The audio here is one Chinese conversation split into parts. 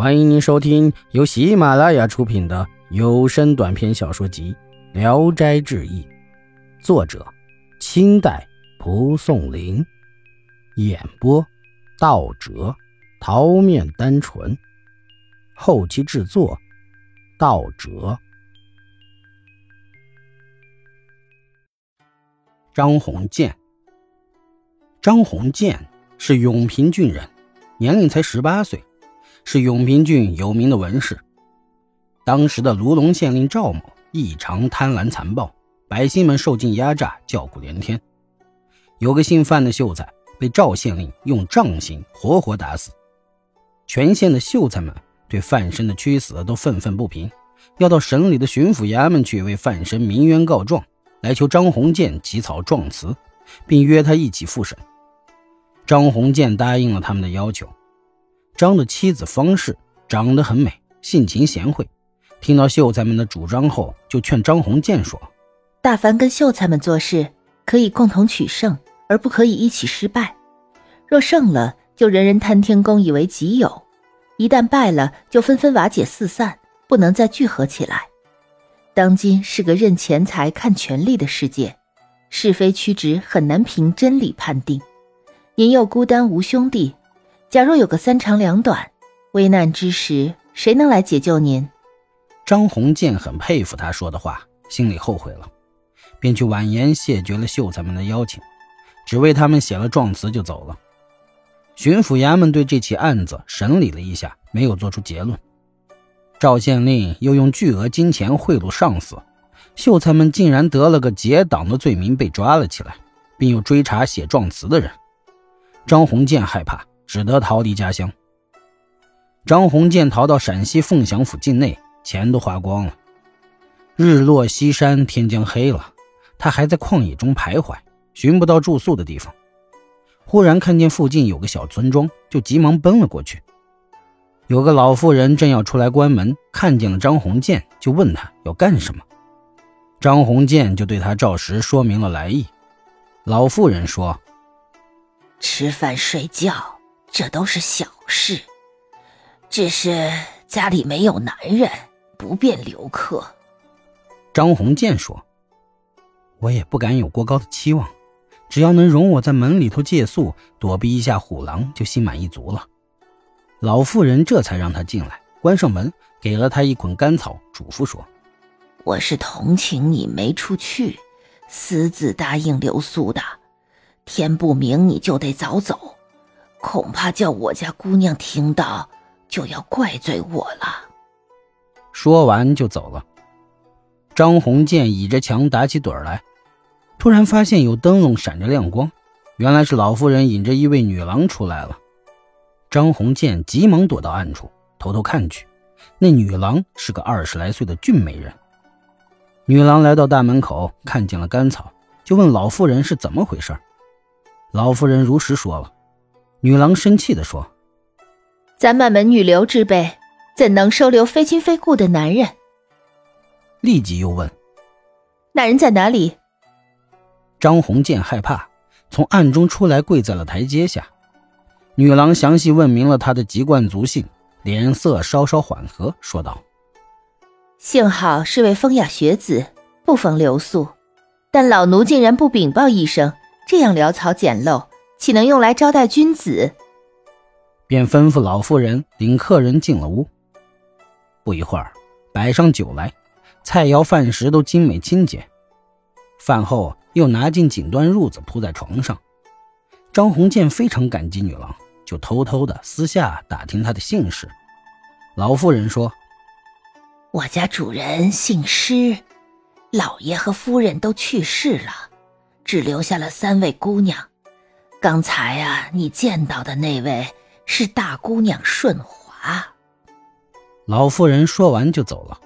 欢迎您收听由喜马拉雅出品的有声短篇小说集《聊斋志异》，作者：清代蒲松龄，演播：道哲、桃面单纯，后期制作：道哲。张宏建，张宏建是永平郡人，年龄才十八岁。是永平郡有名的文士。当时的卢龙县令赵某异常贪婪残暴，百姓们受尽压榨，叫苦连天。有个姓范的秀才被赵县令用杖刑活活打死。全县的秀才们对范生的屈死都愤愤不平，要到省里的巡抚衙门去为范生鸣冤告状，来求张鸿渐起草状词，并约他一起复审。张鸿渐答应了他们的要求。张的妻子方氏长得很美，性情贤惠。听到秀才们的主张后，就劝张鸿渐说：“大凡跟秀才们做事，可以共同取胜，而不可以一起失败。若胜了，就人人贪天功以为己有；一旦败了，就纷纷瓦解四散，不能再聚合起来。当今是个认钱财、看权力的世界，是非曲直很难凭真理判定。您又孤单无兄弟。”假若有个三长两短，危难之时，谁能来解救您？张宏建很佩服他说的话，心里后悔了，便去婉言谢绝了秀才们的邀请，只为他们写了状词就走了。巡抚衙门对这起案子审理了一下，没有做出结论。赵县令又用巨额金钱贿赂上司，秀才们竟然得了个结党的罪名被抓了起来，并又追查写状词的人。张宏建害怕。只得逃离家乡。张鸿渐逃到陕西凤翔府境内，钱都花光了。日落西山，天将黑了，他还在旷野中徘徊，寻不到住宿的地方。忽然看见附近有个小村庄，就急忙奔了过去。有个老妇人正要出来关门，看见了张鸿渐，就问他要干什么。张鸿渐就对他照实说明了来意。老妇人说：“吃饭睡觉。”这都是小事，只是家里没有男人，不便留客。张鸿渐说：“我也不敢有过高的期望，只要能容我在门里头借宿，躲避一下虎狼，就心满意足了。”老妇人这才让他进来，关上门，给了他一捆干草，嘱咐说：“我是同情你没出去，私自答应留宿的。天不明你就得早走。”恐怕叫我家姑娘听到，就要怪罪我了。说完就走了。张鸿渐倚着墙打起盹来，突然发现有灯笼闪着亮光，原来是老妇人引着一位女郎出来了。张鸿渐急忙躲到暗处，偷偷看去，那女郎是个二十来岁的俊美人。女郎来到大门口，看见了甘草，就问老妇人是怎么回事。老妇人如实说了。女郎生气地说：“咱满门女流之辈，怎能收留非亲非故的男人？”立即又问：“那人在哪里？”张鸿渐害怕，从暗中出来，跪在了台阶下。女郎详细问明了他的籍贯族姓，脸色稍稍缓和，说道：“幸好是位风雅学子，不逢留宿。但老奴竟然不禀报一声，这样潦草简陋。”岂能用来招待君子？便吩咐老妇人领客人进了屋。不一会儿，摆上酒来，菜肴饭食都精美清洁。饭后又拿进锦缎褥子铺在床上。张鸿渐非常感激女郎，就偷偷的私下打听她的姓氏。老妇人说：“我家主人姓施，老爷和夫人都去世了，只留下了三位姑娘。”刚才啊，你见到的那位是大姑娘顺华。老妇人说完就走了。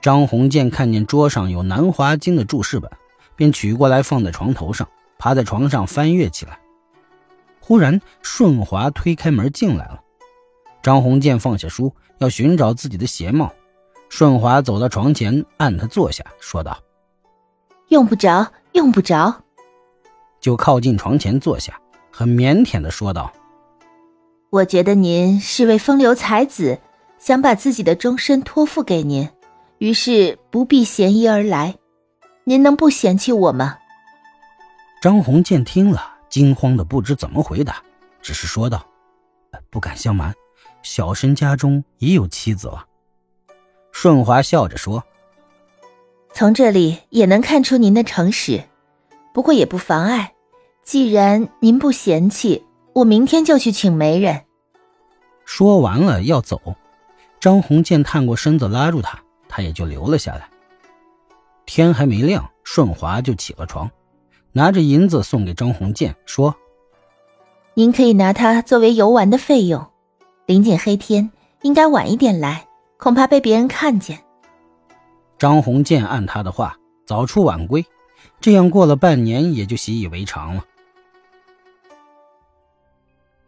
张鸿渐看见桌上有《南华经》的注释本，便取过来放在床头上，趴在床上翻阅起来。忽然，顺华推开门进来了。张鸿渐放下书，要寻找自己的鞋帽。顺华走到床前，按他坐下，说道：“用不着，用不着。”就靠近床前坐下，很腼腆的说道：“我觉得您是位风流才子，想把自己的终身托付给您，于是不避嫌疑而来。您能不嫌弃我吗？张鸿渐听了，惊慌的不知怎么回答，只是说道：“不敢相瞒，小生家中已有妻子了。”顺华笑着说：“从这里也能看出您的诚实，不过也不妨碍。既然您不嫌弃。”我明天就去请媒人。说完了要走，张鸿渐探过身子拉住他，他也就留了下来。天还没亮，顺华就起了床，拿着银子送给张红建，说：“您可以拿它作为游玩的费用。临近黑天，应该晚一点来，恐怕被别人看见。”张红建按他的话，早出晚归，这样过了半年，也就习以为常了。